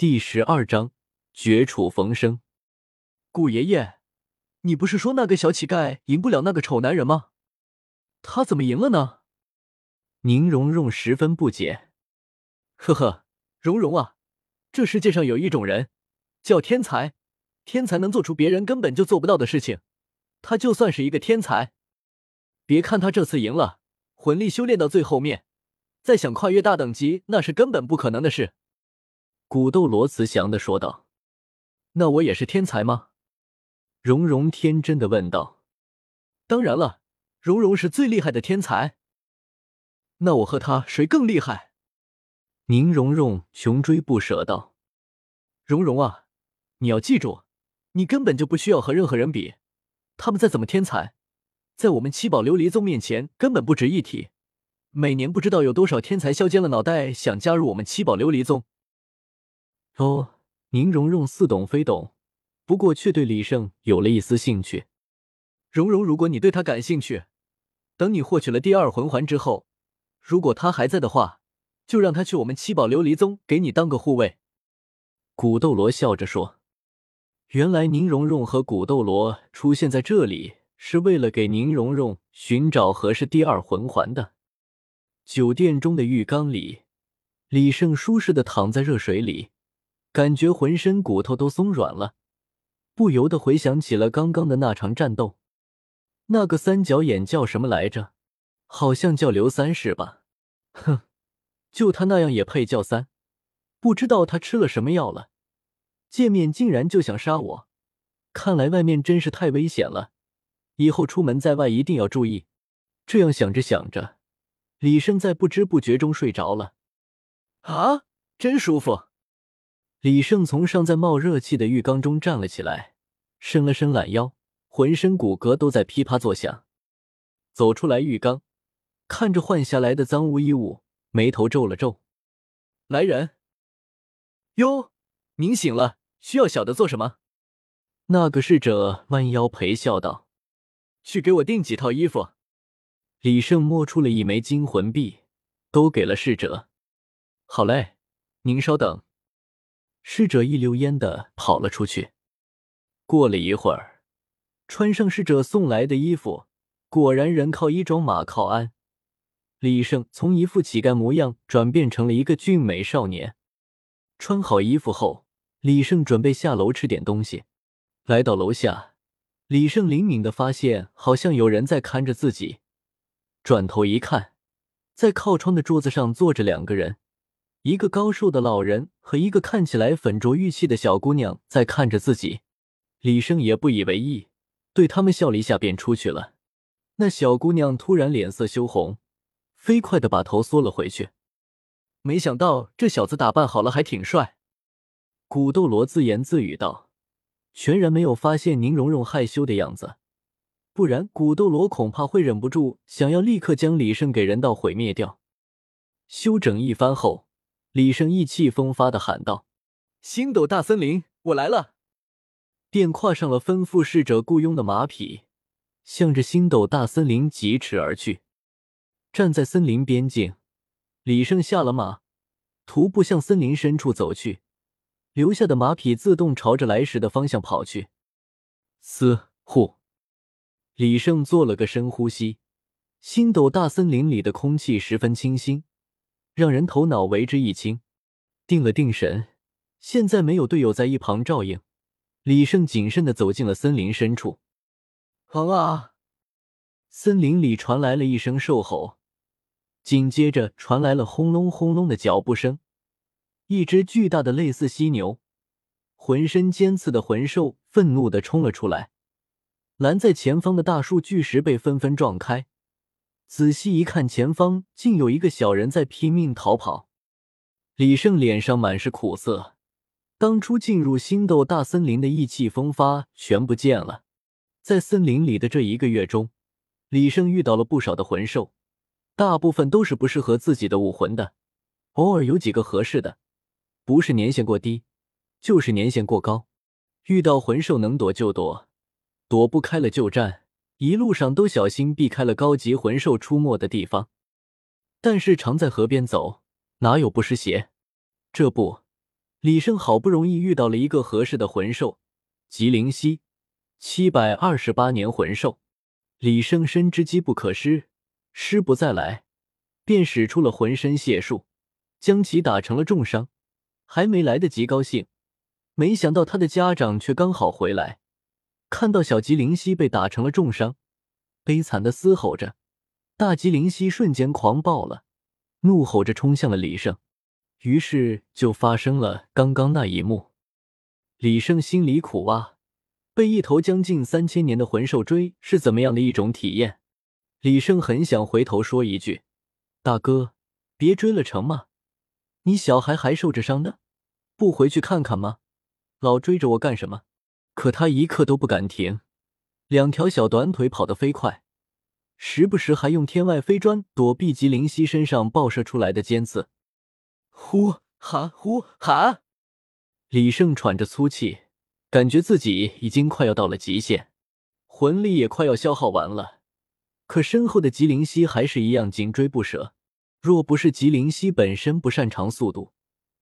第十二章绝处逢生。顾爷爷，你不是说那个小乞丐赢不了那个丑男人吗？他怎么赢了呢？宁荣荣十分不解。呵呵，荣荣啊，这世界上有一种人叫天才，天才能做出别人根本就做不到的事情。他就算是一个天才，别看他这次赢了，魂力修炼到最后面，再想跨越大等级，那是根本不可能的事。古斗罗慈祥的说道：“那我也是天才吗？”蓉蓉天真的问道。“当然了，蓉蓉是最厉害的天才。那我和他谁更厉害？”宁荣荣穷追不舍道：“蓉蓉啊，你要记住，你根本就不需要和任何人比，他们再怎么天才，在我们七宝琉璃宗面前根本不值一提。每年不知道有多少天才削尖了脑袋想加入我们七宝琉璃宗。”哦，宁荣荣似懂非懂，不过却对李胜有了一丝兴趣。荣荣，如果你对他感兴趣，等你获取了第二魂环之后，如果他还在的话，就让他去我们七宝琉璃宗给你当个护卫。古斗罗笑着说：“原来宁荣荣和古斗罗出现在这里，是为了给宁荣荣寻找合适第二魂环的。”酒店中的浴缸里，李胜舒适的躺在热水里。感觉浑身骨头都松软了，不由得回想起了刚刚的那场战斗。那个三角眼叫什么来着？好像叫刘三，是吧？哼，就他那样也配叫三？不知道他吃了什么药了，见面竟然就想杀我。看来外面真是太危险了，以后出门在外一定要注意。这样想着想着，李胜在不知不觉中睡着了。啊，真舒服。李胜从尚在冒热气的浴缸中站了起来，伸了伸懒腰，浑身骨骼都在噼啪作响。走出来浴缸，看着换下来的脏污衣物，眉头皱了皱。来人！哟，您醒了，需要小的做什么？那个侍者弯腰陪笑道：“去给我订几套衣服。”李胜摸出了一枚金魂币，都给了侍者。好嘞，您稍等。侍者一溜烟的跑了出去。过了一会儿，穿上侍者送来的衣服，果然人靠衣装，马靠鞍。李胜从一副乞丐模样转变成了一个俊美少年。穿好衣服后，李胜准备下楼吃点东西。来到楼下，李胜灵敏的发现好像有人在看着自己。转头一看，在靠窗的桌子上坐着两个人。一个高瘦的老人和一个看起来粉着玉器的小姑娘在看着自己，李胜也不以为意，对他们笑了一下便出去了。那小姑娘突然脸色羞红，飞快的把头缩了回去。没想到这小子打扮好了还挺帅，古斗罗自言自语道，全然没有发现宁荣荣害羞的样子，不然古斗罗恐怕会忍不住想要立刻将李胜给人道毁灭掉。休整一番后。李胜意气风发的喊道：“星斗大森林，我来了！”便跨上了吩咐侍者雇佣的马匹，向着星斗大森林疾驰而去。站在森林边境，李胜下了马，徒步向森林深处走去，留下的马匹自动朝着来时的方向跑去。嘶呼！李胜做了个深呼吸，星斗大森林里的空气十分清新。让人头脑为之一清，定了定神。现在没有队友在一旁照应，李胜谨慎的走进了森林深处。啊！森林里传来了一声兽吼，紧接着传来了轰隆轰隆的脚步声。一只巨大的类似犀牛、浑身尖刺的魂兽愤怒的冲了出来，拦在前方的大树巨石被纷纷撞开。仔细一看，前方竟有一个小人在拼命逃跑。李胜脸上满是苦涩，当初进入星斗大森林的意气风发全不见了。在森林里的这一个月中，李胜遇到了不少的魂兽，大部分都是不适合自己的武魂的，偶尔有几个合适的，不是年限过低，就是年限过高。遇到魂兽能躲就躲，躲不开了就战。一路上都小心避开了高级魂兽出没的地方，但是常在河边走，哪有不湿鞋？这不，李胜好不容易遇到了一个合适的魂兽，吉灵犀，七百二十八年魂兽。李胜深知机不可失，失不再来，便使出了浑身解数，将其打成了重伤。还没来得及高兴，没想到他的家长却刚好回来，看到小吉灵犀被打成了重伤，悲惨的嘶吼着。大吉灵犀瞬间狂暴了，怒吼着冲向了李胜。于是就发生了刚刚那一幕。李胜心里苦啊，被一头将近三千年的魂兽追是怎么样的一种体验？李胜很想回头说一句：“大哥，别追了成吗？你小孩还受着伤呢，不回去看看吗？老追着我干什么？”可他一刻都不敢停，两条小短腿跑得飞快，时不时还用天外飞砖躲避吉灵犀身上爆射出来的尖刺。呼哈呼哈！李胜喘着粗气，感觉自己已经快要到了极限，魂力也快要消耗完了。可身后的吉灵犀还是一样紧追不舍。若不是吉灵犀本身不擅长速度，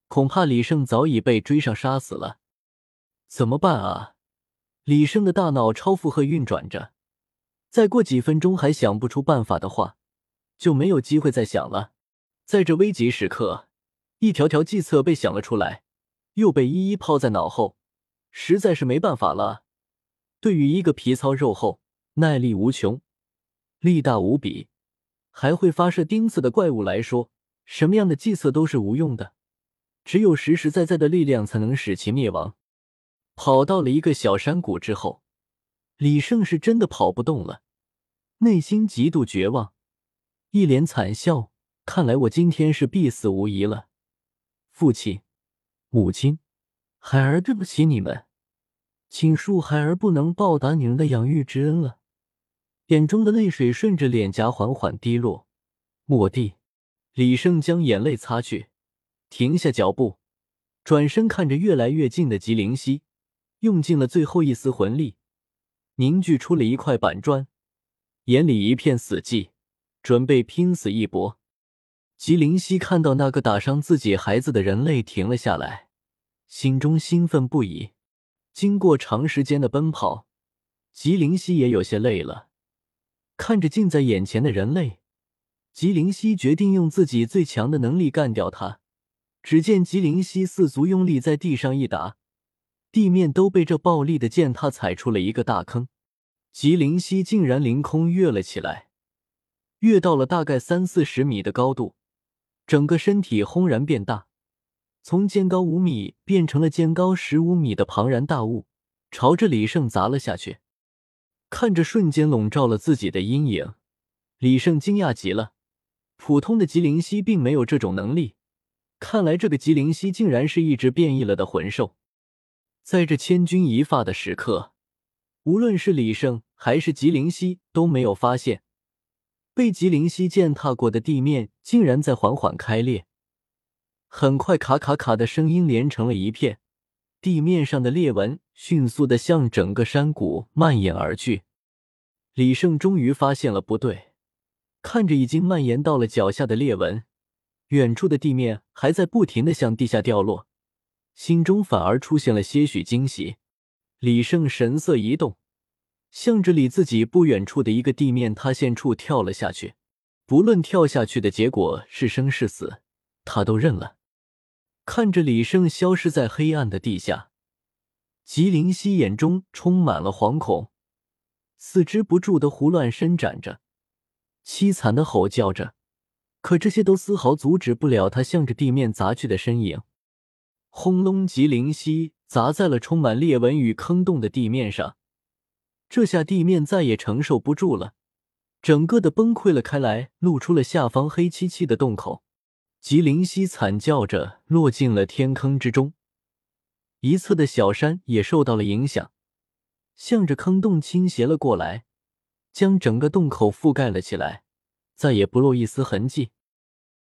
恐怕李胜早已被追上杀死了。怎么办啊？李胜的大脑超负荷运转着，再过几分钟还想不出办法的话，就没有机会再想了。在这危急时刻。一条条计策被想了出来，又被一一抛在脑后，实在是没办法了。对于一个皮糙肉厚、耐力无穷、力大无比，还会发射钉子的怪物来说，什么样的计策都是无用的。只有实实在在的力量才能使其灭亡。跑到了一个小山谷之后，李胜是真的跑不动了，内心极度绝望，一脸惨笑。看来我今天是必死无疑了。父亲、母亲，孩儿对不起你们，请恕孩儿不能报答你们的养育之恩了。眼中的泪水顺着脸颊缓缓滴落。蓦地，李胜将眼泪擦去，停下脚步，转身看着越来越近的吉灵溪，用尽了最后一丝魂力，凝聚出了一块板砖，眼里一片死寂，准备拼死一搏。吉灵犀看到那个打伤自己孩子的人类停了下来，心中兴奋不已。经过长时间的奔跑，吉灵犀也有些累了。看着近在眼前的人类，吉灵犀决定用自己最强的能力干掉他。只见吉灵犀四足用力在地上一打，地面都被这暴力的践踏踩出了一个大坑。吉灵犀竟然凌空跃了起来，跃到了大概三四十米的高度。整个身体轰然变大，从肩高五米变成了肩高十五米的庞然大物，朝着李胜砸了下去。看着瞬间笼罩了自己的阴影，李胜惊讶极了。普通的吉灵犀并没有这种能力，看来这个吉灵犀竟然是一只变异了的魂兽。在这千钧一发的时刻，无论是李胜还是吉灵犀都没有发现。被吉灵犀践踏过的地面竟然在缓缓开裂，很快卡卡卡的声音连成了一片，地面上的裂纹迅速的向整个山谷蔓延而去。李胜终于发现了不对，看着已经蔓延到了脚下的裂纹，远处的地面还在不停的向地下掉落，心中反而出现了些许惊喜。李胜神色一动。向着离自己不远处的一个地面塌陷处跳了下去，不论跳下去的结果是生是死，他都认了。看着李胜消失在黑暗的地下，吉灵犀眼中充满了惶恐，四肢不住的胡乱伸展着，凄惨的吼叫着，可这些都丝毫阻止不了他向着地面砸去的身影。轰隆！吉灵犀砸在了充满裂纹与坑洞的地面上。这下地面再也承受不住了，整个的崩溃了开来，露出了下方黑漆漆的洞口。吉灵犀惨叫着落进了天坑之中，一侧的小山也受到了影响，向着坑洞倾斜了过来，将整个洞口覆盖了起来，再也不露一丝痕迹。